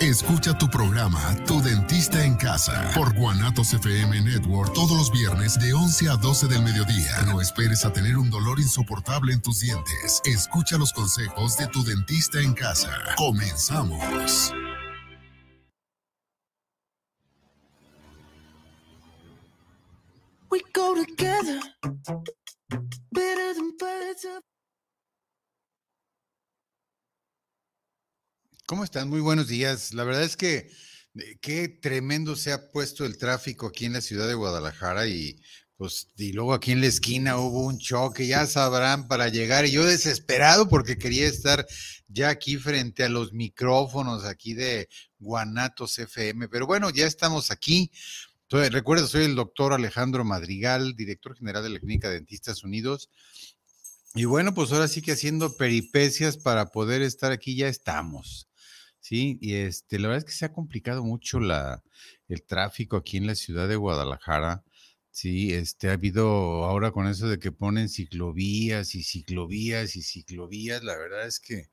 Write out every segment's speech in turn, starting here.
escucha tu programa Tu Dentista en Casa por Guanatos FM Network todos los viernes de 11 a 12 del mediodía. No esperes a tener un dolor insoportable en tus dientes. Escucha los consejos de Tu Dentista en Casa. Comenzamos. We go together, ¿Cómo están? Muy buenos días. La verdad es que eh, qué tremendo se ha puesto el tráfico aquí en la ciudad de Guadalajara y pues y luego aquí en la esquina hubo un choque, ya sabrán para llegar y yo desesperado porque quería estar ya aquí frente a los micrófonos aquí de Guanatos FM, pero bueno, ya estamos aquí. recuerda, soy el doctor Alejandro Madrigal, director general de la Clínica Dentistas Unidos. Y bueno, pues ahora sí que haciendo peripecias para poder estar aquí ya estamos. Sí, y este, la verdad es que se ha complicado mucho la, el tráfico aquí en la ciudad de Guadalajara. Sí, este, ha habido ahora con eso de que ponen ciclovías y ciclovías y ciclovías, la verdad es que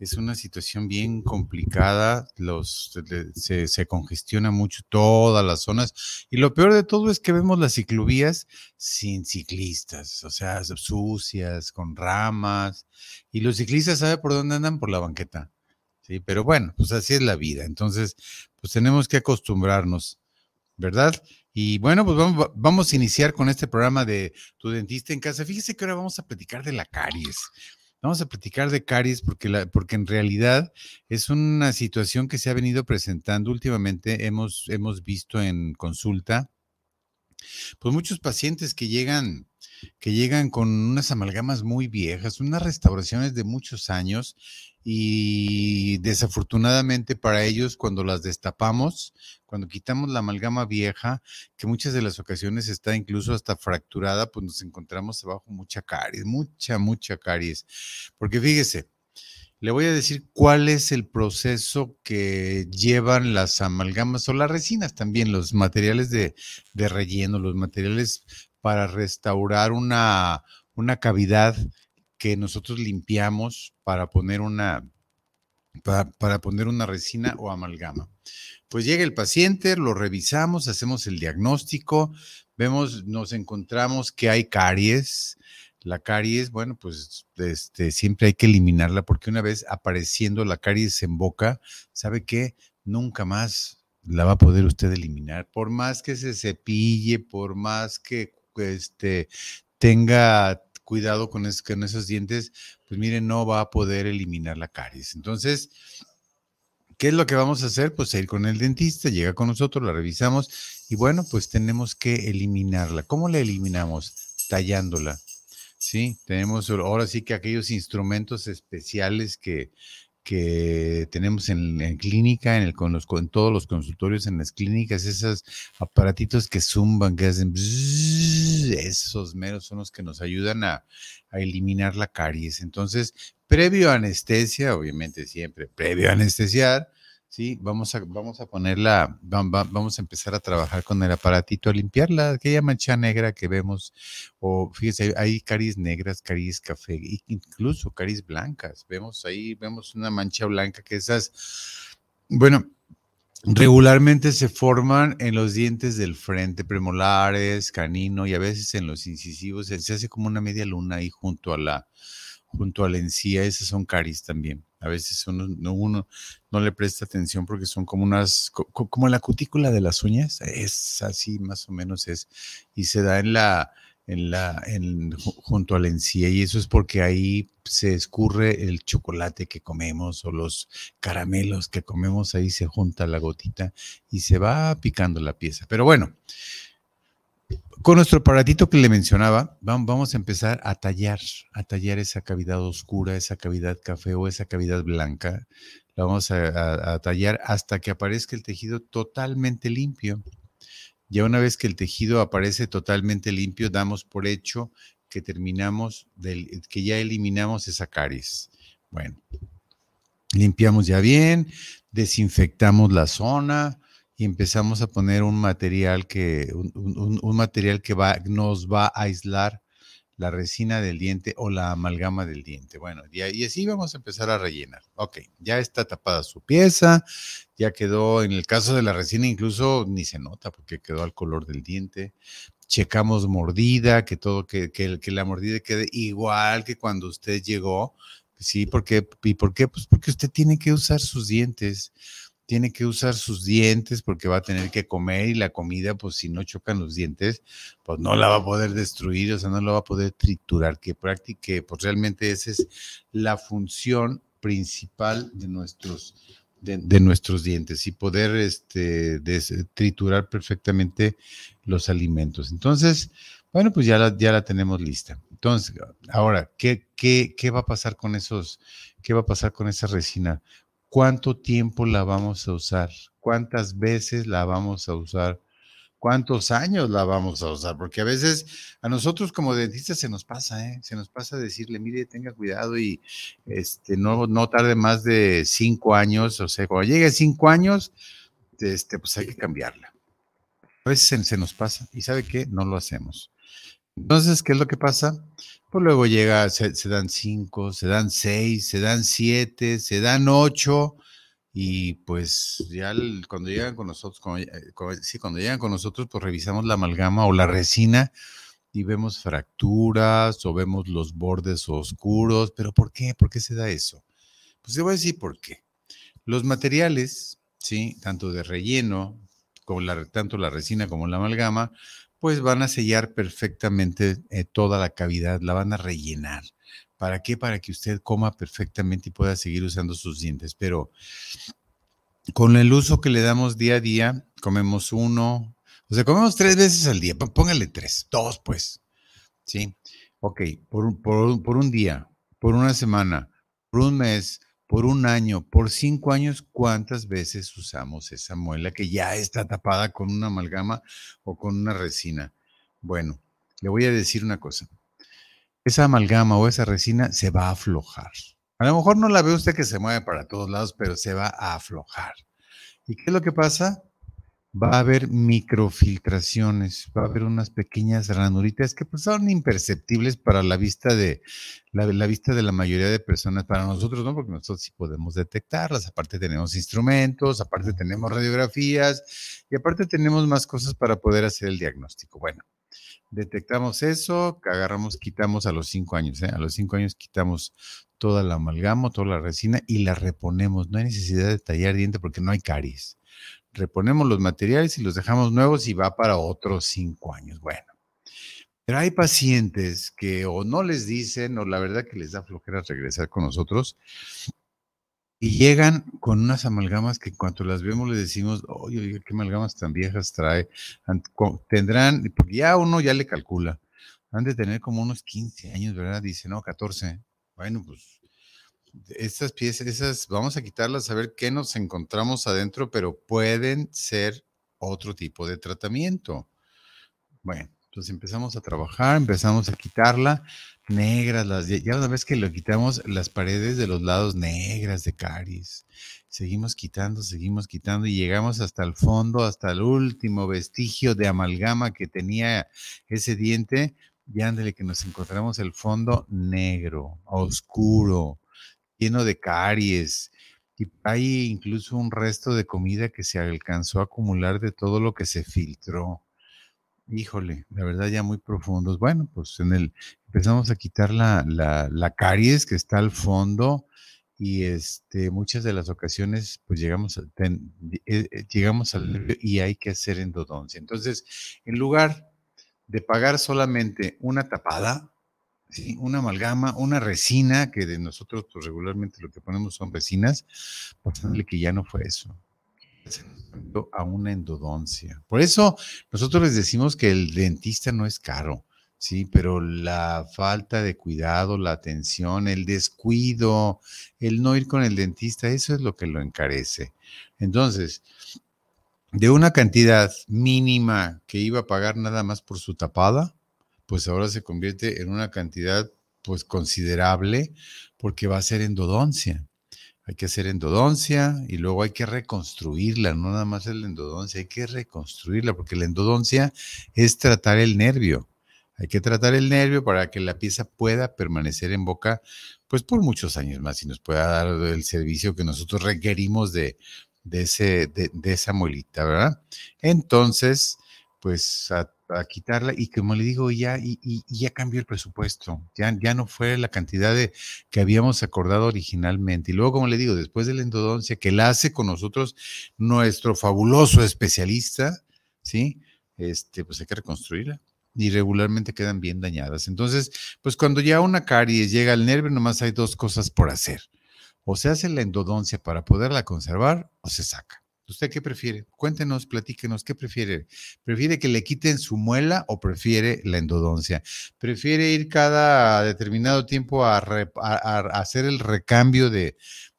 es una situación bien complicada, los, se, se, congestiona mucho todas las zonas y lo peor de todo es que vemos las ciclovías sin ciclistas, o sea, sucias, con ramas y los ciclistas, ¿sabe por dónde andan? Por la banqueta. Sí, pero bueno, pues así es la vida. Entonces, pues tenemos que acostumbrarnos, ¿verdad? Y bueno, pues vamos, a iniciar con este programa de Tu Dentista en Casa. Fíjese que ahora vamos a platicar de la caries. Vamos a platicar de caries porque, porque en realidad es una situación que se ha venido presentando últimamente. Hemos, hemos visto en consulta, pues muchos pacientes que llegan que llegan con unas amalgamas muy viejas, unas restauraciones de muchos años y desafortunadamente para ellos cuando las destapamos, cuando quitamos la amalgama vieja, que muchas de las ocasiones está incluso hasta fracturada, pues nos encontramos abajo mucha caries, mucha, mucha caries. Porque fíjese, le voy a decir cuál es el proceso que llevan las amalgamas o las resinas también, los materiales de, de relleno, los materiales para restaurar una, una cavidad que nosotros limpiamos para poner una, para, poner una resina o amalgama. Pues llega el paciente, lo revisamos, hacemos el diagnóstico, vemos, nos encontramos que hay caries. La caries, bueno, pues este, siempre hay que eliminarla porque una vez apareciendo la caries en boca, ¿sabe qué? Nunca más la va a poder usted eliminar. Por más que se cepille, por más que este, tenga cuidado con, esos dientes, pues miren, no va a poder eliminar la caries. Entonces, ¿qué es lo que vamos a hacer? Pues ir con el dentista, llega con nosotros, la revisamos y bueno, pues tenemos que eliminarla. ¿Cómo la eliminamos? Tallándola. Sí, tenemos ahora sí que aquellos instrumentos especiales que, que tenemos en, clínica, en, el, con los, con todos los consultorios, en las clínicas, esos aparatitos que zumban, que hacen, esos meros son los que nos ayudan a, a, eliminar la caries. Entonces, previo a anestesia, obviamente siempre, previo a anestesiar, Sí, vamos a, vamos a ponerla, vamos a empezar a trabajar con el aparatito, a limpiarla, aquella mancha negra que vemos, o fíjese, hay caries negras, caries café, incluso caries blancas. Vemos ahí, vemos una mancha blanca que esas, bueno, regularmente se forman en los dientes del frente, premolares, canino y a veces en los incisivos, se hace como una media luna ahí junto a la, junto a la encía, esas son caries también. A veces uno, no le presta atención porque son como unas, como la cutícula de las uñas, es así más o menos es, y se da en la, en la, en, junto a la encía, y eso es porque ahí se escurre el chocolate que comemos o los caramelos que comemos, ahí se junta la gotita y se va picando la pieza. Pero bueno, con nuestro aparatito que le mencionaba, vamos a empezar a tallar, a tallar esa cavidad oscura, esa cavidad café o esa cavidad blanca. La vamos a, tallar hasta que aparezca el tejido totalmente limpio. Ya una vez que el tejido aparece totalmente limpio, damos por hecho que terminamos, que ya eliminamos esa caries. Bueno, limpiamos ya bien, desinfectamos la zona, y empezamos a poner un material que, un, material que nos va a aislar la resina del diente o la amalgama del diente. Bueno, y, y, así vamos a empezar a rellenar. Ok, ya está tapada su pieza, ya quedó, en el caso de la resina incluso ni se nota porque quedó al color del diente. Checamos mordida, que todo, que, que, que la mordida quede igual que cuando usted llegó. Sí, porque, ¿y por qué? Pues porque usted tiene que usar sus dientes tiene que usar sus dientes porque va a tener que comer y la comida, pues si no chocan los dientes, pues no la va a poder destruir, o sea, no la va a poder triturar, que practique, pues realmente esa es la función principal de nuestros, de, nuestros dientes y poder este, triturar perfectamente los alimentos. Entonces, bueno, pues ya la, ya la tenemos lista. Entonces, ahora, ¿qué, qué, qué va a pasar con esos, qué va a pasar con esa resina? Cuánto tiempo la vamos a usar, cuántas veces la vamos a usar, cuántos años la vamos a usar, porque a veces a nosotros como dentistas se nos pasa, ¿eh? se nos pasa decirle, mire, tenga cuidado y este, no, no tarde más de cinco años, o sea, cuando llegue a cinco años, este, pues hay que cambiarla. A veces se nos pasa y ¿sabe qué? No lo hacemos. Entonces, ¿qué es lo que pasa? Pues luego llega, se, dan cinco, se dan seis, se dan siete, se dan ocho, y pues ya cuando llegan con nosotros, cuando, eh, sí, cuando llegan con nosotros, pues revisamos la amalgama o la resina y vemos fracturas o vemos los bordes oscuros. ¿Pero por qué? ¿Por qué se da eso? Pues te voy a decir por qué. Los materiales, ¿sí? Tanto de relleno, como tanto la resina como la amalgama, pues van a sellar perfectamente eh, toda la cavidad, la van a rellenar. ¿Para qué? Para que usted coma perfectamente y pueda seguir usando sus dientes. Pero con el uso que le damos día a día, comemos uno, o sea, comemos tres veces al día, póngale tres, dos pues, ¿sí? Ok, por, por, por un día, por una semana, por un mes, por un año, por cinco años, ¿cuántas veces usamos esa muela que ya está tapada con una amalgama o con una resina? Bueno, le voy a decir una cosa. Esa amalgama o esa resina se va a aflojar. A lo mejor no la ve usted que se mueve para todos lados, pero se va a aflojar. ¿Y qué es lo que pasa? Va a haber microfiltraciones, va a haber unas pequeñas ranuritas que pues son imperceptibles para la vista de la, vista de la mayoría de personas, para nosotros no, porque nosotros sí podemos detectarlas, aparte tenemos instrumentos, aparte tenemos radiografías y aparte tenemos más cosas para poder hacer el diagnóstico. Bueno, detectamos eso, agarramos, quitamos a los cinco años, ¿eh? a los cinco años quitamos toda la amalgama, toda la resina y la reponemos. No hay necesidad de tallar diente porque no hay caries reponemos los materiales y los dejamos nuevos y va para otros cinco años. Bueno, pero hay pacientes que o no les dicen o la verdad que les da flojera regresar con nosotros y llegan con unas amalgamas que en cuanto las vemos le decimos, oye, oye, qué amalgamas tan viejas trae. Tendrán, porque ya uno ya le calcula, han de tener como unos 15 años, ¿verdad? Dice, no, 14. Bueno, pues estas piezas, esas, vamos a quitarlas a ver qué nos encontramos adentro, pero pueden ser otro tipo de tratamiento. Bueno, entonces empezamos a trabajar, empezamos a quitarla, negras, las, ya una vez que lo quitamos, las paredes de los lados negras de caries. Seguimos quitando, seguimos quitando y llegamos hasta el fondo, hasta el último vestigio de amalgama que tenía ese diente. Y ándale que nos encontramos el fondo negro, oscuro, lleno de caries. Y hay incluso un resto de comida que se alcanzó a acumular de todo lo que se filtró. Híjole, la verdad ya muy profundos. Bueno, pues en el empezamos a quitar la, la, caries que está al fondo y este muchas de las ocasiones pues llegamos a, eh, eh, llegamos al y hay que hacer endodoncia. Entonces, en lugar de pagar solamente una tapada, una amalgama, una resina, que de nosotros pues, regularmente lo que ponemos son resinas, pasándole que ya no fue eso. a una endodoncia. Por eso nosotros les decimos que el dentista no es caro, sí, pero la falta de cuidado, la atención, el descuido, el no ir con el dentista, eso es lo que lo encarece. Entonces, de una cantidad mínima que iba a pagar nada más por su tapada, pues ahora se convierte en una cantidad pues considerable porque va a ser endodoncia hay que hacer endodoncia y luego hay que reconstruirla, no nada más la endodoncia, hay que reconstruirla, porque la endodoncia es tratar el nervio. Hay que tratar el nervio para que la pieza pueda permanecer en boca, pues por muchos años más y nos pueda dar el servicio que nosotros requerimos de, de, ese, de, de esa muelita, ¿verdad? Entonces, pues a a quitarla y como le digo, ya, y, ya cambió el presupuesto, ya, ya no fue la cantidad de que habíamos acordado originalmente. Y luego, como le digo, después de la endodoncia, que la hace con nosotros nuestro fabuloso especialista, ¿sí? Este, pues hay que reconstruirla y regularmente quedan bien dañadas. Entonces, pues cuando ya una caries llega al nervio, nomás hay dos cosas por hacer. O se hace la endodoncia para poderla conservar o se saca. ¿Usted qué prefiere? Cuéntenos, platíquenos, ¿qué prefiere? ¿Prefiere que le quiten su muela o prefiere la endodoncia? ¿Prefiere ir cada determinado tiempo a, hacer el recambio de,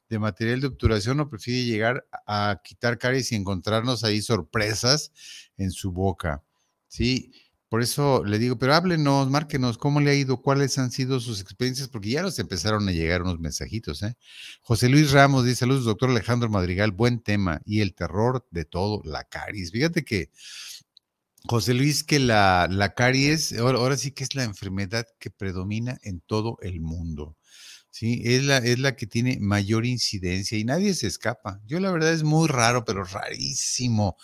de, material de obturación o prefiere llegar a quitar caries y encontrarnos ahí sorpresas en su boca? Sí, por eso le digo, pero háblenos, márquenos, ¿cómo le ha ido? ¿Cuáles han sido sus experiencias? Porque ya nos empezaron a llegar unos mensajitos. ¿eh? José Luis Ramos dice, saludos, doctor Alejandro Madrigal, buen tema. Y el terror de todo, la caries. Fíjate que, José Luis, que la, la caries, ahora, sí que es la enfermedad que predomina en todo el mundo. Sí, es la, es la que tiene mayor incidencia y nadie se escapa. Yo la verdad es muy raro, pero rarísimo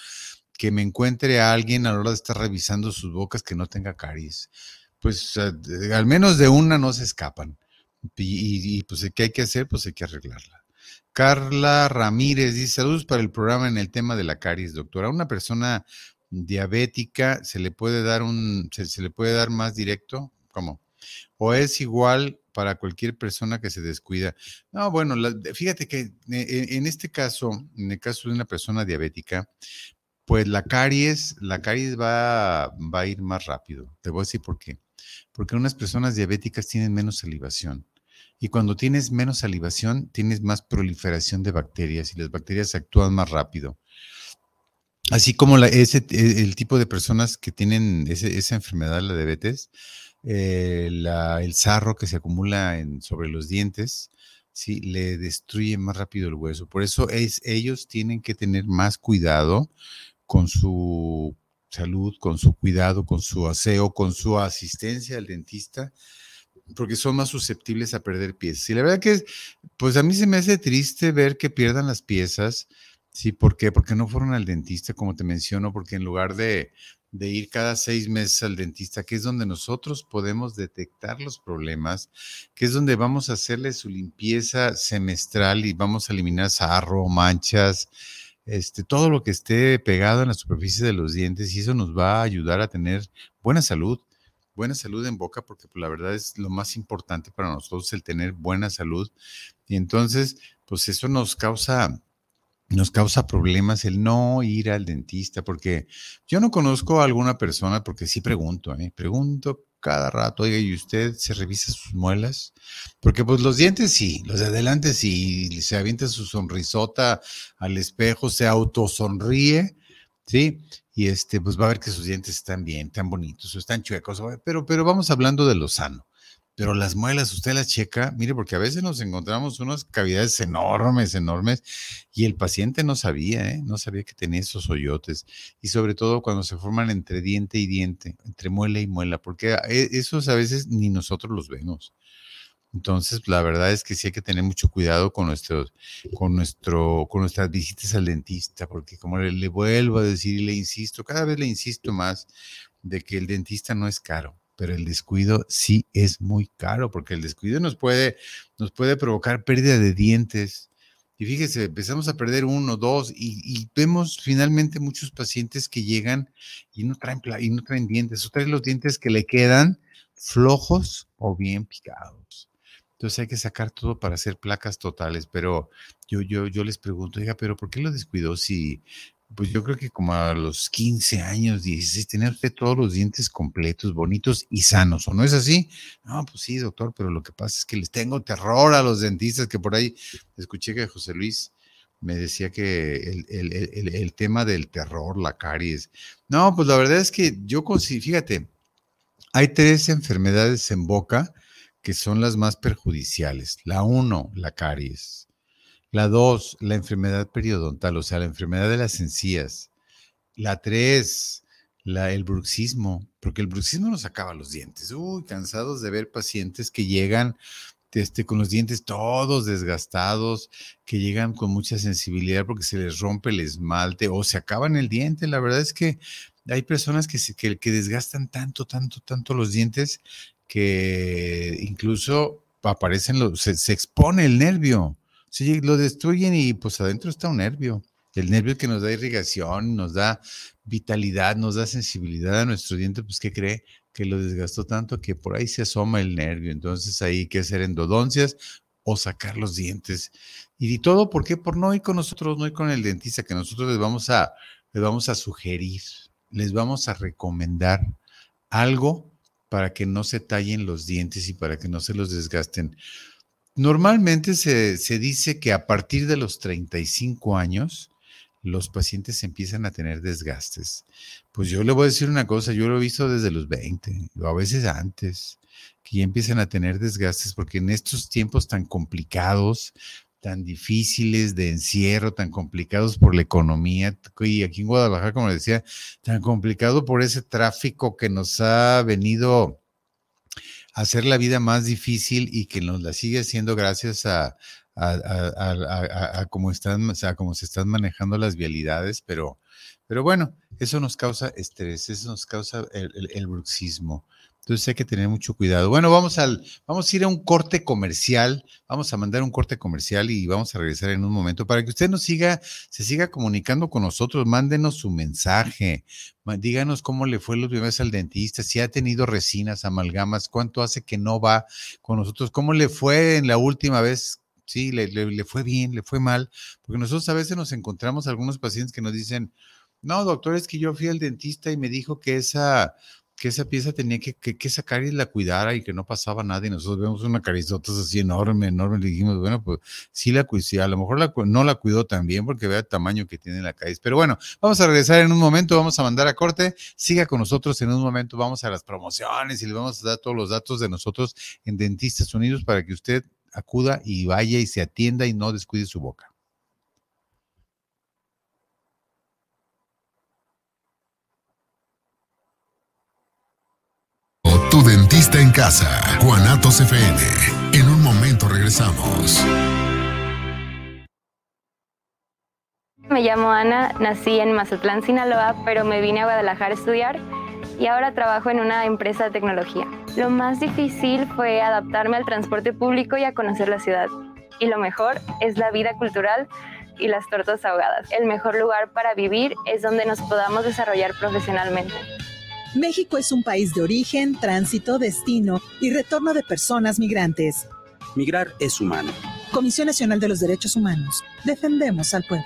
que me encuentre a alguien a la hora de estar revisando sus bocas que no tenga caries. Pues al menos de una no se escapan. Y, pues, ¿qué hay que hacer? Pues hay que arreglarla. Carla Ramírez dice, saludos para el programa en el tema de la caries, doctora. Una persona diabética se le puede dar un, se, le puede dar más directo, ¿cómo? O es igual para cualquier persona que se descuida. No, bueno, fíjate que eh, en, este caso, en el caso de una persona diabética, pues la caries, la caries va, va a ir más rápido. Te voy a decir por qué. Porque unas personas diabéticas tienen menos salivación. Y cuando tienes menos salivación, tienes más proliferación de bacterias y las bacterias actúan más rápido. Así como e, el tipo de personas que tienen esa enfermedad, la diabetes, eh, el sarro que se acumula sobre los dientes, ¿sí? le destruye más rápido el hueso. Por eso es, ellos tienen que tener más cuidado con su salud, con su cuidado, con su aseo, con su asistencia al dentista, porque son más susceptibles a perder piezas. Y la verdad que, pues a mí se me hace triste ver que pierdan las piezas. Sí, ¿por qué? Porque no fueron al dentista, como te menciono, porque en lugar de, de ir cada seis meses al dentista, que es donde nosotros podemos detectar los problemas, que es donde vamos a hacerle su limpieza semestral y vamos a eliminar sarro, manchas, este, todo lo que esté pegado en la superficie de los dientes y eso nos va a ayudar a tener buena salud, buena salud en boca, porque pues, la verdad es lo más importante para nosotros el tener buena salud. Y entonces, pues eso nos causa nos causa problemas el no ir al dentista, porque yo no conozco a alguna persona, porque sí pregunto, ¿eh? pregunto cada rato, oiga, ¿y usted se revisa sus muelas? Porque pues los dientes sí, los de adelante sí, se avienta su sonrisota al espejo, se autosonríe, ¿sí? Y este, pues va a ver que sus dientes están bien, están bonitos, están chuecos, pero, pero vamos hablando de lo sano. Pero las muelas, usted las checa, mire, porque a veces nos encontramos unas cavidades enormes, enormes, y el paciente no sabía, ¿eh? no sabía que tenía esos hoyotes. Y sobre todo cuando se forman entre diente y diente, entre muela y muela, porque e, esos a veces ni nosotros los vemos. Entonces, la verdad es que sí hay que tener mucho cuidado con nuestros, con nuestro, con nuestras visitas al dentista, porque como le vuelvo a decir y le insisto, cada vez le insisto más de que el dentista no es caro pero el descuido sí es muy caro, porque el descuido nos puede, nos puede provocar pérdida de dientes. Y fíjese, empezamos a perder uno, dos, y, vemos finalmente muchos pacientes que llegan y no traen, y no traen dientes, o traen los dientes que le quedan flojos o bien picados. Entonces hay que sacar todo para hacer placas totales, pero yo, yo, yo les pregunto, oiga, pero ¿por qué lo descuidó si pues yo creo que como a los 15 años, 16, tenía usted todos los dientes completos, bonitos y sanos, ¿o no es así? No, pues sí, doctor, pero lo que pasa es que les tengo terror a los dentistas, que por ahí escuché que José Luis me decía que el, tema del terror, la caries. No, pues la verdad es que yo, fíjate, hay tres enfermedades en boca que son las más perjudiciales. La uno, la caries. La dos, la enfermedad periodontal, o sea, la enfermedad de las encías. La tres, la, el bruxismo, porque el bruxismo nos acaba los dientes. Uy, cansados de ver pacientes que llegan este, con los dientes todos desgastados, que llegan con mucha sensibilidad porque se les rompe el esmalte o se acaban el diente. La verdad es que hay personas que, se, que, que desgastan tanto, tanto, tanto los dientes que incluso aparecen, los, se expone el nervio. Sí, lo destruyen y pues adentro está un nervio. El nervio que nos da irrigación, nos da vitalidad, nos da sensibilidad a nuestro diente, pues ¿qué cree? Que lo desgastó tanto que por ahí se asoma el nervio. Entonces ahí hay que hacer endodoncias o sacar los dientes. Y todo, ¿por qué? Por no ir con nosotros, no ir con el dentista, que nosotros les vamos a, les vamos a sugerir, les vamos a recomendar algo para que no se tallen los dientes y para que no se los desgasten. Normalmente se, dice que a partir de los 35 años los pacientes empiezan a tener desgastes. Pues yo le voy a decir una cosa, yo lo he visto desde los 20 o a veces antes, que ya empiezan a tener desgastes porque en estos tiempos tan complicados, tan difíciles de encierro, tan complicados por la economía, y aquí en Guadalajara, como decía, tan complicado por ese tráfico que nos ha venido hacer la vida más difícil y que nos la sigue haciendo gracias a, a, cómo, están, se están manejando las vialidades, pero, pero bueno, eso nos causa estrés, eso nos causa el, el bruxismo. Entonces hay que tener mucho cuidado. Bueno, vamos al, vamos a ir a un corte comercial, vamos a mandar un corte comercial y vamos a regresar en un momento para que usted nos siga, se siga comunicando con nosotros, mándenos su mensaje, díganos cómo le fue última vez al dentista, si ha tenido resinas, amalgamas, cuánto hace que no va con nosotros, cómo le fue en la última vez. Sí, le, le, fue bien, le fue mal, porque nosotros a veces nos encontramos algunos pacientes que nos dicen, no, doctor, es que yo fui al dentista y me dijo que esa que esa pieza tenía que, que, sacar y la cuidara y que no pasaba nada y nosotros vemos una carizota así enorme, enorme, le dijimos, bueno, pues sí la cuidó, a lo mejor la, no la cuidó tan bien porque vea el tamaño que tiene la caíz. Pero bueno, vamos a regresar en un momento, vamos a mandar a corte, siga con nosotros en un momento, vamos a las promociones y le vamos a dar todos los datos de nosotros en Dentistas Unidos para que usted acuda y vaya y se atienda y no descuide su boca. Dentista en casa. Juanatos FM. En un momento regresamos. Me llamo Ana, nací en Mazatlán, Sinaloa, pero me vine a Guadalajara a estudiar y ahora trabajo en una empresa de tecnología. Lo más difícil fue adaptarme al transporte público y a conocer la ciudad. Y lo mejor es la vida cultural y las tortas ahogadas. El mejor lugar para vivir es donde nos podamos desarrollar profesionalmente. México es un país de origen, tránsito, destino y retorno de personas migrantes. Migrar es humano. Comisión Nacional de los Derechos Humanos. Defendemos al pueblo.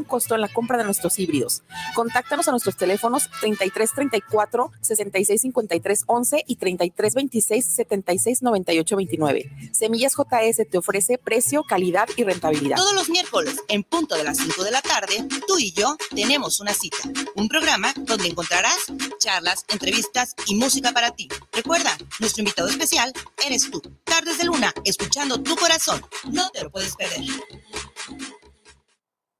costo en la compra de nuestros híbridos. Contáctanos a nuestros teléfonos 3334 6653 11 y 3326 76 98 29. Semillas JS te ofrece precio, calidad y rentabilidad. Todos los miércoles, en punto de las 5 de la tarde, tú y yo tenemos una cita. Un programa donde encontrarás charlas, entrevistas y música para ti. Recuerda, nuestro invitado especial eres tú. Tardes de Luna, escuchando tu corazón. No te lo puedes perder.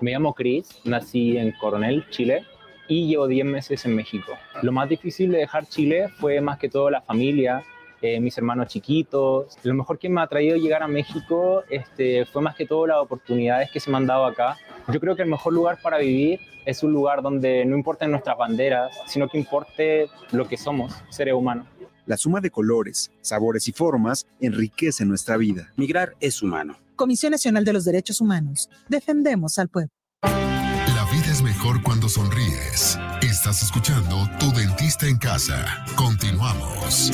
Me llamo Chris, nací en Coronel, Chile, y llevo 10 meses en México. Lo más difícil de dejar Chile fue más que todo la familia, eh, mis hermanos chiquitos. Lo mejor que me ha traído llegar a México este, fue más que todo las oportunidades que se me han dado acá. Yo creo que el mejor lugar para vivir es un lugar donde no importen nuestras banderas, sino que importe lo que somos, seres humanos. La suma de colores, sabores y formas enriquece nuestra vida. Migrar es humano. Comisión Nacional de los Derechos Humanos. Defendemos al pueblo. La vida es mejor cuando sonríes. Estás escuchando Tu Dentista en Casa. Continuamos.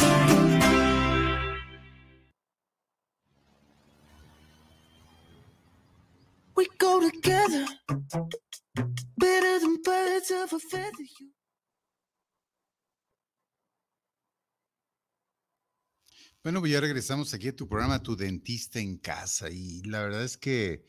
We go together, better than birds of a feather. Bueno, pues ya regresamos aquí a tu programa, Tu Dentista en Casa. Y la verdad es que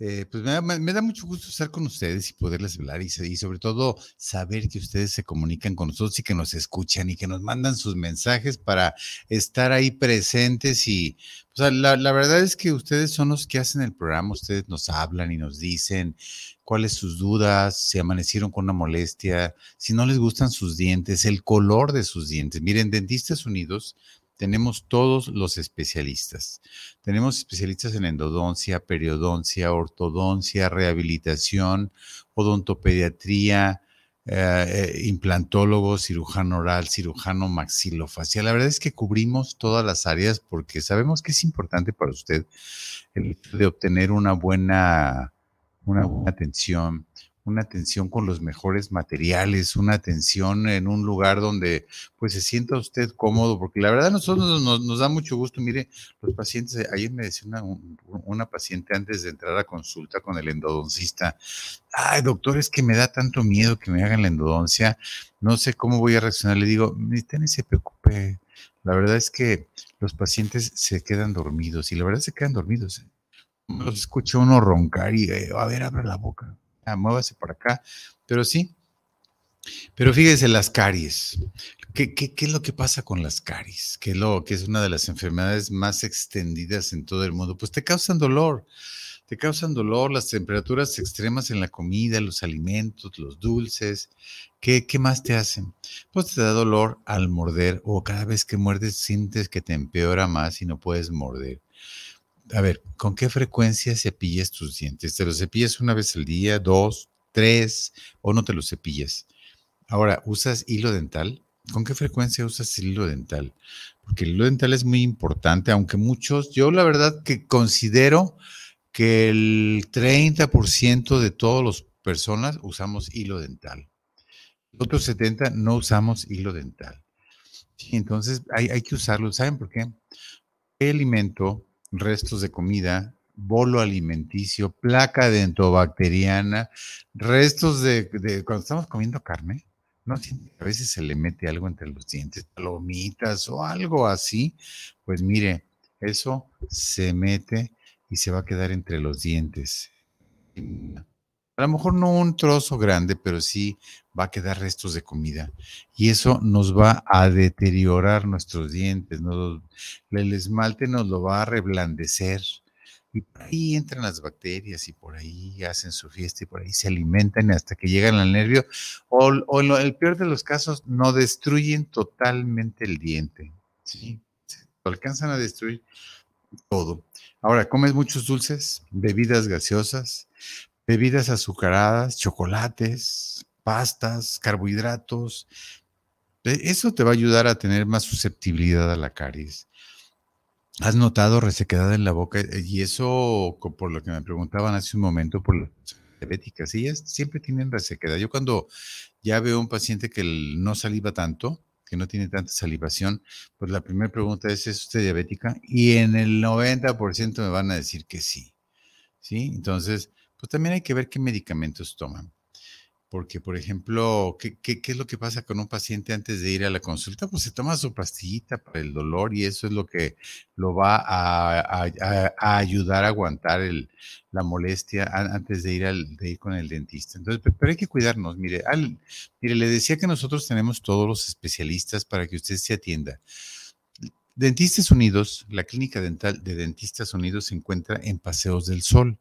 eh, pues me da, me da, mucho gusto estar con ustedes y poderles hablar y, y, sobre todo saber que ustedes se comunican con nosotros y que nos escuchan y que nos mandan sus mensajes para estar ahí presentes y la, la, verdad es que ustedes son los que hacen el programa, ustedes nos hablan y nos dicen cuáles sus dudas, si amanecieron con una molestia, si no les gustan sus dientes, el color de sus dientes. Miren, Dentistas Unidos tenemos todos los especialistas. Tenemos especialistas en endodoncia, periodoncia, ortodoncia, rehabilitación, odontopediatría, eh, eh, implantólogo, cirujano oral, cirujano maxilofacial. La verdad es que cubrimos todas las áreas porque sabemos que es importante para usted el de obtener una buena, una buena atención, una atención con los mejores materiales, una atención en un lugar donde pues se sienta usted cómodo, porque la verdad nosotros nos, nos da mucho gusto, mire, los pacientes, eh, ayer me decía una, una, paciente antes de entrar a consulta con el endodoncista, ay doctor, es que me da tanto miedo que me hagan la endodoncia, no sé cómo voy a reaccionar, le digo, usted ni se preocupe, la verdad es que los pacientes se quedan dormidos y la verdad se quedan dormidos. Los escucha uno roncar y, eh, a ver, abre la boca Ah, muévase por acá, pero sí. Pero fíjese, las caries. ¿Qué, qué, qué es lo que pasa con las caries? ¿Qué lo, que es una de las enfermedades más extendidas en todo el mundo? Pues te causan dolor. Te causan dolor las temperaturas extremas en la comida, los alimentos, los dulces. ¿Qué, ¿Qué más te hacen? Pues te da dolor al morder o cada vez que muerdes sientes que te empeora más y no puedes morder a ver, ¿con qué frecuencia cepillas tus dientes? ¿Te los cepillas una vez al día, dos, tres o no te los cepillas? Ahora, ¿usas hilo dental? ¿Con qué frecuencia usas el hilo dental? Porque el hilo dental es muy importante, aunque muchos, yo la verdad que considero que el 30% de todas las personas usamos hilo dental. Los otros 70 no usamos hilo dental. entonces hay, hay que usarlo. ¿Saben por qué? El alimento restos de comida, bolo alimenticio, placa dentobacteriana, restos de, cuando estamos comiendo carne, ¿no? A veces se le mete algo entre los dientes, palomitas o algo así, pues mire, eso se mete y se va a quedar entre los dientes. A lo mejor no un trozo grande, pero sí va a quedar restos de comida. Y eso nos va a deteriorar nuestros dientes. el esmalte nos lo va a reblandecer. Y por ahí entran las bacterias y por ahí hacen su fiesta y por ahí se alimentan hasta que llegan al nervio. O, o el peor de los casos, no destruyen totalmente el diente. ¿sí? Alcanzan a destruir todo. Ahora, comes muchos dulces, bebidas gaseosas, bebidas azucaradas, chocolates, pastas, carbohidratos. E- Eso te va a ayudar a tener más susceptibilidad a la caries. ¿Has notado resequedad en la boca? Eh, Y eso, por lo que me preguntaban hace un momento, por las diabéticas, ellas siempre tienen resequedad. Yo cuando ya veo un paciente que no saliva tanto, que no tiene tanta salivación, pues la primera pregunta es, ¿es usted diabética? Y en el 90% me van a decir que sí. ¿Sí? Entonces, pues también hay que ver qué medicamentos toman. Porque, por ejemplo, ¿qué, qué, es lo que pasa con un paciente antes de ir a la consulta? Pues se toma su pastillita para el dolor y eso es lo que lo va a, ayudar a aguantar la molestia antes de ir, al, con el dentista. Entonces, pe- pero hay que cuidarnos. Mire, mire, le decía que nosotros tenemos todos los especialistas para que usted se atienda. Dentistas Unidos, la clínica dental de Dentistas Unidos se encuentra en Paseos del Sol.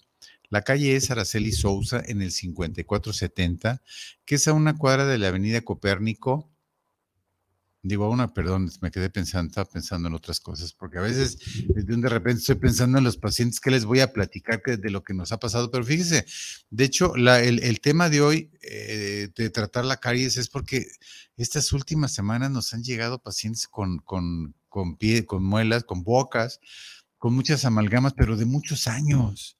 La calle es Araceli Souza en el 5470, que es a una cuadra de la avenida Copérnico. Digo, a una, perdón, me quedé pensando, estaba pensando en otras cosas, porque a veces eh, de repente estoy pensando en los pacientes que les voy a platicar de lo que nos ha pasado, pero fíjese, de hecho, la- el, el tema de hoy eh, de tratar la caries es porque estas últimas semanas nos han llegado pacientes con, con, con pie, con muelas, con bocas, con muchas amalgamas, pero de muchos años.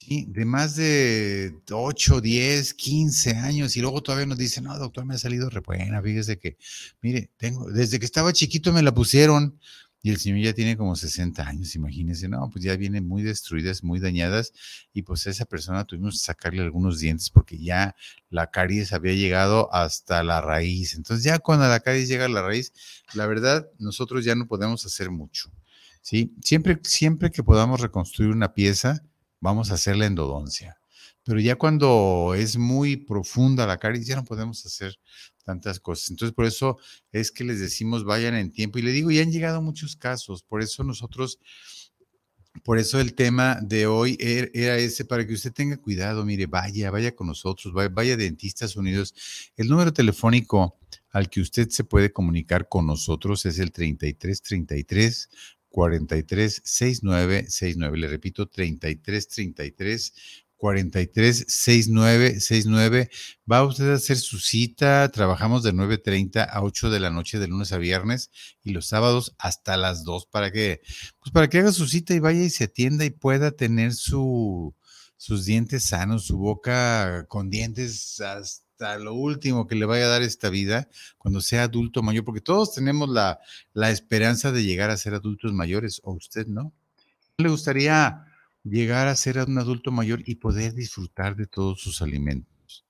Sí, de más de 8, 10, 15 años y luego todavía nos dicen, no, doctor, me ha salido re buena, fíjese que, mire, tengo, desde que estaba chiquito me la pusieron y el señor ya tiene como 60 años, imagínense, no, pues ya vienen muy destruidas, muy dañadas y pues a esa persona tuvimos que sacarle algunos dientes porque ya la caries había llegado hasta la raíz. Entonces ya cuando la caries llega a la raíz, la verdad, nosotros ya no podemos hacer mucho. ¿sí? Siempre, siempre que podamos reconstruir una pieza, vamos a hacer la endodoncia. Pero ya cuando es muy profunda la caries, ya no podemos hacer tantas cosas. Entonces, por eso es que les decimos vayan en tiempo. Y le digo, ya han llegado muchos casos. Por eso nosotros, por eso el tema de hoy er- era ese, para que usted tenga cuidado. Mire, vaya, vaya con nosotros, vaya, vaya a Dentistas Unidos. El número telefónico al que usted se puede comunicar con nosotros es el 3333 43 69 69. Le repito, 33 33 43 69 69. Va usted a hacer su cita. Trabajamos de 9:30 a 8 de la noche de lunes a viernes y los sábados hasta las 2 para que, pues para que haga su cita y vaya y se atienda y pueda tener su, sus dientes sanos, su boca con dientes hasta lo último que le vaya a dar esta vida cuando sea adulto mayor, porque todos tenemos la, la esperanza de llegar a ser adultos mayores, o usted no. ¿No le gustaría llegar a ser un adulto mayor y poder disfrutar de todos sus alimentos?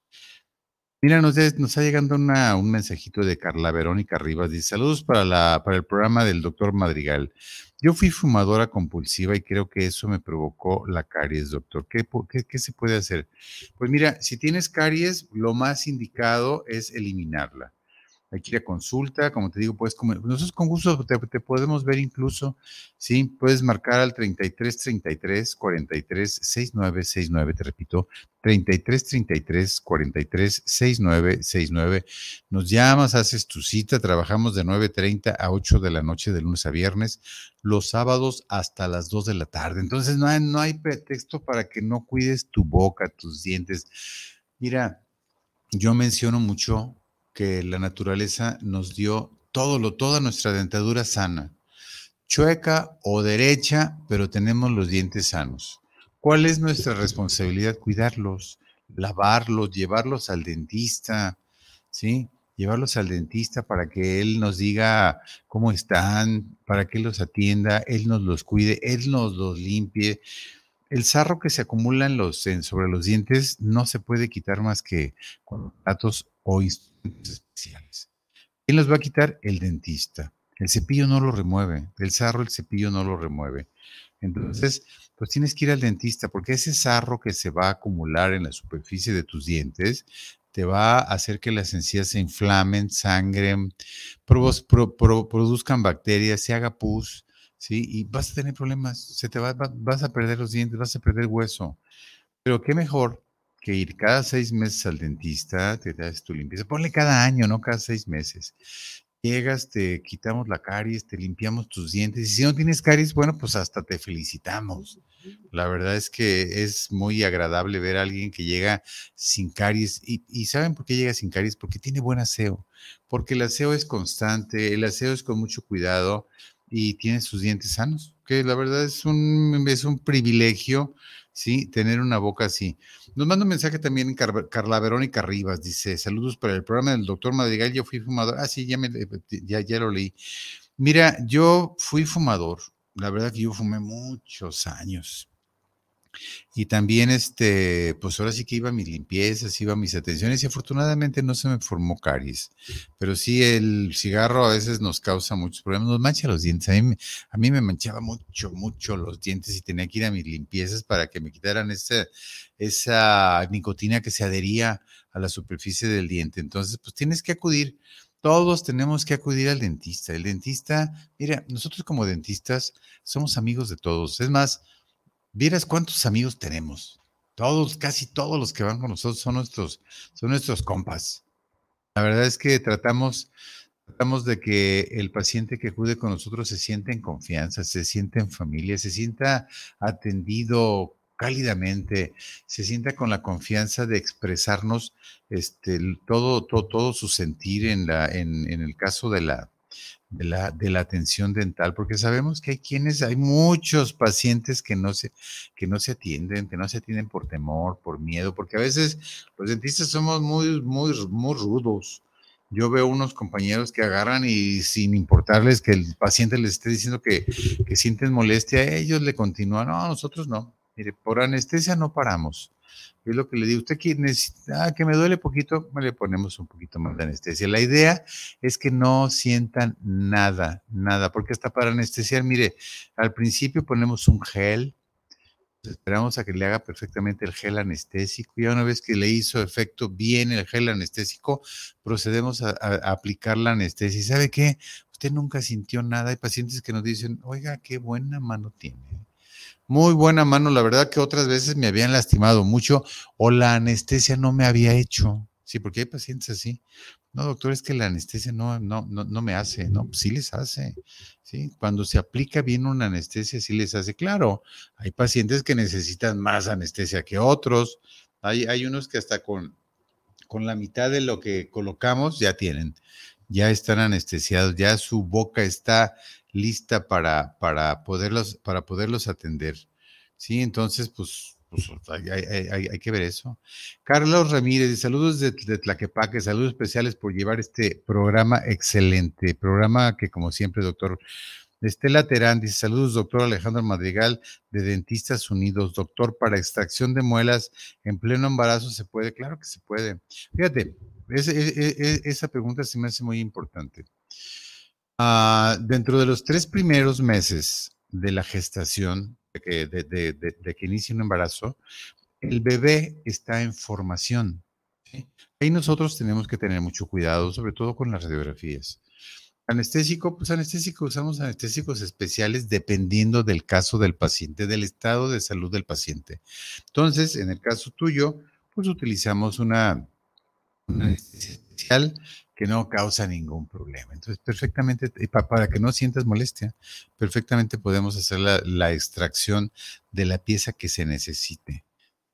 Mira, nos, de- nos está llegando una- un mensajito de Carla Verónica Rivas. Dice, saludos para, la, para el programa del doctor Madrigal. Yo fui fumadora compulsiva y creo que eso me provocó la caries, doctor. ¿Qué, qué- qué se puede hacer? Pues mira, si tienes caries, lo más indicado es eliminarla. Hay que ir a consulta, como te digo, pues como nosotros con gusto te, podemos ver incluso, sí, puedes marcar al 33 33 43 69 69, te repito, 33 33 43 69 69. Nos llamas, haces tu cita, trabajamos de 9:30 a 8 de la noche de lunes a viernes, los sábados hasta las 2 de la tarde. Entonces no hay pretexto para que no cuides tu boca, tus dientes. Mira, yo menciono mucho que la naturaleza nos dio todo lo, toda nuestra dentadura sana, chueca o derecha, pero tenemos los dientes sanos. ¿Cuál es nuestra responsabilidad? Cuidarlos, lavarlos, llevarlos al dentista, ¿sí? Llevarlos al dentista para que él nos diga cómo están, para que los atienda, él nos los cuide, él nos los limpie. El sarro que se acumula los, sobre los dientes no se puede quitar más que con platos o instrumentos especiales. ¿Quién los va a quitar? El dentista. El cepillo no lo remueve. El sarro, el cepillo no lo remueve. Entonces, pues tienes que ir al dentista porque ese sarro que se va a acumular en la superficie de tus dientes te va a hacer que las encías se inflamen, sangren, produzcan bacterias, se haga pus. ¿sí? Y vas a tener problemas, se te va, va- vas a perder los dientes, vas a perder hueso. Pero qué mejor que ir cada seis meses al dentista, te das tu limpieza. Ponle cada año, no cada seis meses. Llegas, te quitamos la caries, te limpiamos tus dientes. Y si no tienes caries, bueno, pues hasta te felicitamos. La verdad es que es muy agradable ver a alguien que llega sin caries. ¿Y, y saben por qué llega sin caries? Porque tiene buen aseo. Porque el aseo es constante, el aseo es con mucho cuidado y tiene sus dientes sanos. Que la verdad es un, es un privilegio, ¿sí? Tener una boca así. Nos manda un mensaje también Car- Carla Verónica Rivas. Dice: Saludos para el programa del doctor Madrigal. Yo fui fumador. Ah, sí, ya, me, ya, ya lo leí. Mira, yo fui fumador. La verdad que yo fumé muchos años. Y también, este, pues ahora sí que iba a mis limpiezas, iba a mis atenciones y afortunadamente no se me formó caries. Pero sí, el cigarro a veces nos causa muchos problemas, nos mancha los dientes. A mí, a mí me manchaba mucho, mucho los dientes y tenía que ir a mis limpiezas para que me quitaran esa, esa nicotina que se adhería a la superficie del diente. Entonces, pues tienes que acudir. Todos tenemos que acudir al dentista. El dentista, mira, nosotros como dentistas somos amigos de todos. Es más, vieras cuántos amigos tenemos. Todos, casi todos los que van con nosotros son nuestros, son nuestros compas. La verdad es que tratamos, tratamos de que el paciente que acude con nosotros se sienta en confianza, se sienta en familia, se sienta atendido cálidamente, se sienta con la confianza de expresarnos este, todo, todo, todo su sentir en, la, en, en el caso de la, de la, de la atención dental, porque sabemos que hay quienes, hay muchos pacientes que no se, que no se atienden, que no se atienden por temor, por miedo, porque a veces los dentistas somos muy, muy, muy rudos. Yo veo unos compañeros que agarran y sin importarles que el paciente les esté diciendo que, que sienten molestia, ellos le continúan, no, nosotros no. Mire, por anestesia no paramos. Es lo que le digo, usted que necesita, ah, que me duele poquito, le ponemos un poquito más de anestesia. La idea es que no sientan nada, nada, porque hasta para anestesiar, mire, al principio ponemos un gel, esperamos a que le haga perfectamente el gel anestésico, y una vez que le hizo efecto bien el gel anestésico, procedemos a, aplicar la anestesia. ¿Y sabe qué? Usted nunca sintió nada. Hay pacientes que nos dicen, oiga, qué buena mano tiene. Muy buena mano, la verdad que otras veces me habían lastimado mucho o la anestesia no me había hecho. Sí, porque hay pacientes así. No, doctor, es que la anestesia no, no, no, no me hace. No, pues sí les hace. Sí, cuando se aplica bien una anestesia, sí les hace. Claro, hay pacientes que necesitan más anestesia que otros. Hay, hay unos que hasta con, con la mitad de lo que colocamos ya tienen, ya están anestesiados, ya su boca está lista para, para, poderlos, para poderlos atender. Sí, entonces, pues, pues, hay, hay- hay- hay que ver eso. Carlos Ramírez, saludos de, de Tlaquepaque, saludos especiales por llevar este programa excelente, programa que como siempre, doctor Estela Terán dice, saludos, doctor Alejandro Madrigal de Dentistas Unidos, doctor, para extracción de muelas en pleno embarazo se puede, claro que se puede. Fíjate, ese- e- e- esa pregunta se me hace muy importante. Ah, dentro de los tres primeros meses de la gestación, de de- de- de- que inicia un embarazo, el bebé está en formación. Ahí nosotros tenemos que tener mucho cuidado, sobre todo con las radiografías. Anestésico, pues anestésico, usamos anestésicos especiales dependiendo del caso del paciente, del estado de salud del paciente. Entonces, en el caso tuyo, pues utilizamos una, una anestesia especial que no causa ningún problema. Entonces, perfectamente, pa- para que no sientas molestia, perfectamente podemos hacer la, la extracción de la pieza que se necesite.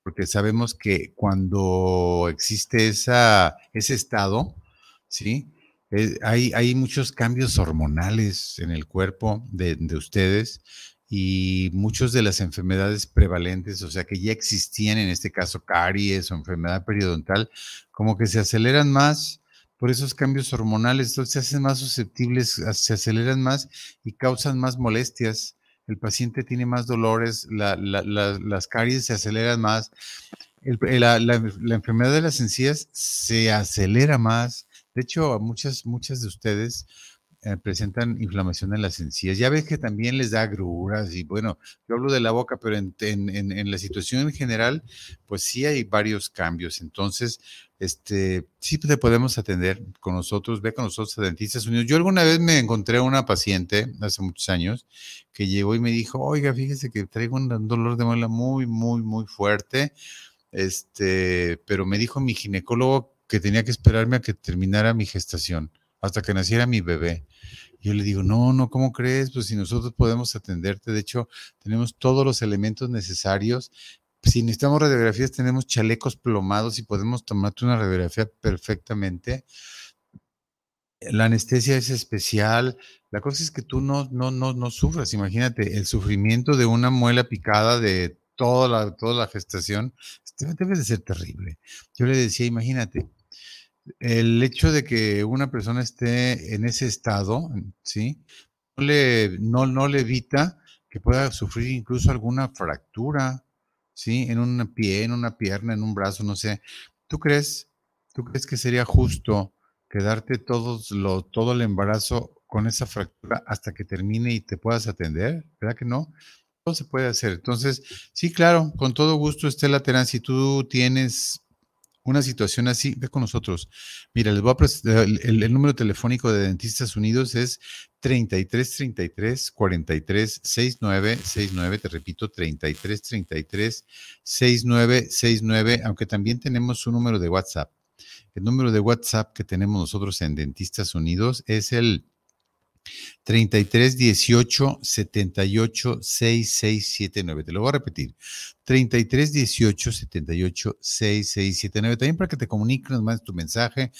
Porque sabemos que cuando existe esa, ese estado, ¿sí? Eh, hay, hay muchos cambios hormonales en el cuerpo de, de ustedes y muchas de las enfermedades prevalentes, o sea, que ya existían, en este caso caries o enfermedad periodontal, como que se aceleran más por esos cambios hormonales, entonces se hacen más susceptibles, se aceleran más y causan más molestias. El paciente tiene más dolores, la- la- la- las caries se aceleran más, la- la enfermedad de las encías se acelera más. De hecho, a muchas, muchas de ustedes eh, presentan inflamación en las encías. Ya ves que también les da agruras y bueno, yo hablo de la boca, pero en, en- en- en la situación en general, pues sí hay varios cambios. Entonces, este, sí te podemos atender con nosotros, ve con nosotros a Dentistas Unidos. Yo alguna vez me encontré una paciente hace muchos años que llegó y me dijo, oiga, fíjese que traigo un un dolor de muela muy, muy, muy fuerte. Este, pero me dijo mi ginecólogo que tenía que esperarme a que terminara mi gestación, hasta que naciera mi bebé. Yo le digo, no, no, ¿cómo crees? Pues si nosotros podemos atenderte, de hecho, tenemos todos los elementos necesarios. Si necesitamos radiografías, tenemos chalecos plomados y podemos tomarte una radiografía perfectamente. La anestesia es especial. La cosa es que tú no, no, no, no sufras. Imagínate, el sufrimiento de una muela picada de toda la, toda la gestación debe, de ser terrible. Yo le decía, imagínate, el hecho de que una persona esté en ese estado, ¿sí? No le, no, no le evita que pueda sufrir incluso alguna fractura, ¿sí? En un pie, en una pierna, en un brazo, no sé. ¿Tú crees, tú crees que sería justo quedarte lo, todo el embarazo con esa fractura hasta que termine y te puedas atender? ¿Verdad que no? Todo se puede hacer. Entonces, sí, claro, con todo gusto, Estela Terán, si tú tienes una situación así, ve con nosotros. Mira, les voy a presentar el, el- el número telefónico de Dentistas Unidos es 33 33 43 69 69, te repito, 33 33 69 69, aunque también tenemos un número de WhatsApp. El número de WhatsApp que tenemos nosotros en Dentistas Unidos es el 33 18 78 6679. Te lo voy a repetir. 33 18 78 6679. También para que te comuniques, nos mandes tu mensaje.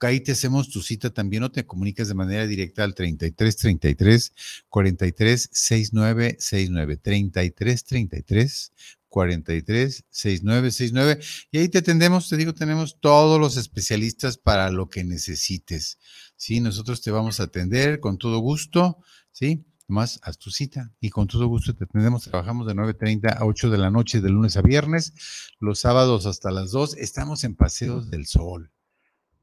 Ahí te hacemos tu cita también o te comunicas de manera directa al 33 33 43 69 69. 33 33 43 69 69. Y ahí te atendemos, te digo, tenemos todos los especialistas para lo que necesites. Sí, nosotros te vamos a atender con todo gusto, ¿sí? Más haz tu cita y con todo gusto te atendemos. Trabajamos de 9.30 a 8 de la noche de lunes a viernes, los sábados hasta las 2. Estamos en Paseos del Sol.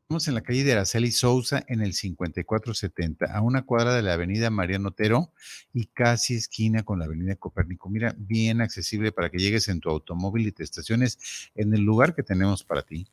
Estamos en la calle de Araceli Souza en el 5470, a una cuadra de la avenida Mariano Otero y casi esquina con la avenida Copérnico. Mira, bien accesible para que llegues en tu automóvil y te estaciones en el lugar que tenemos para ti.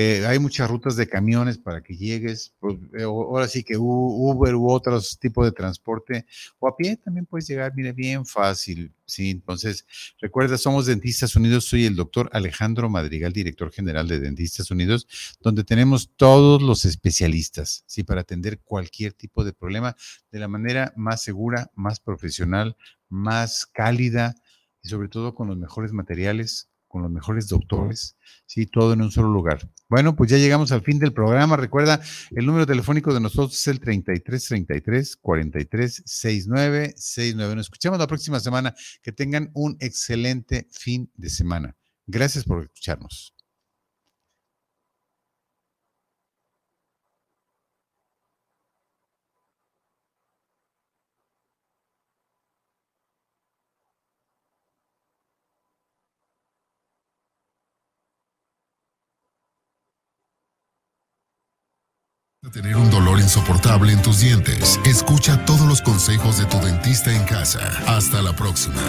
Eh, hay muchas rutas de camiones para que llegues, pues, eh, ahora sí que Uber u otros tipos de transporte, o a pie también puedes llegar, mire, bien fácil, sí, entonces, recuerda, somos Dentistas Unidos, soy el doctor Alejandro Madrigal, director general de Dentistas Unidos, donde tenemos todos los especialistas, sí, para atender cualquier tipo de problema de la manera más segura, más profesional, más cálida y sobre todo con los mejores materiales, con los mejores doctores, sí, todo en un solo lugar. Bueno, pues ya llegamos al fin del programa. Recuerda, el número telefónico de nosotros es el 33 33 43 69 69. Nos escuchamos la próxima semana. Que tengan un excelente fin de semana. Gracias por escucharnos. Tener un dolor insoportable en tus dientes. Escucha todos los consejos de tu dentista en casa. Hasta la próxima.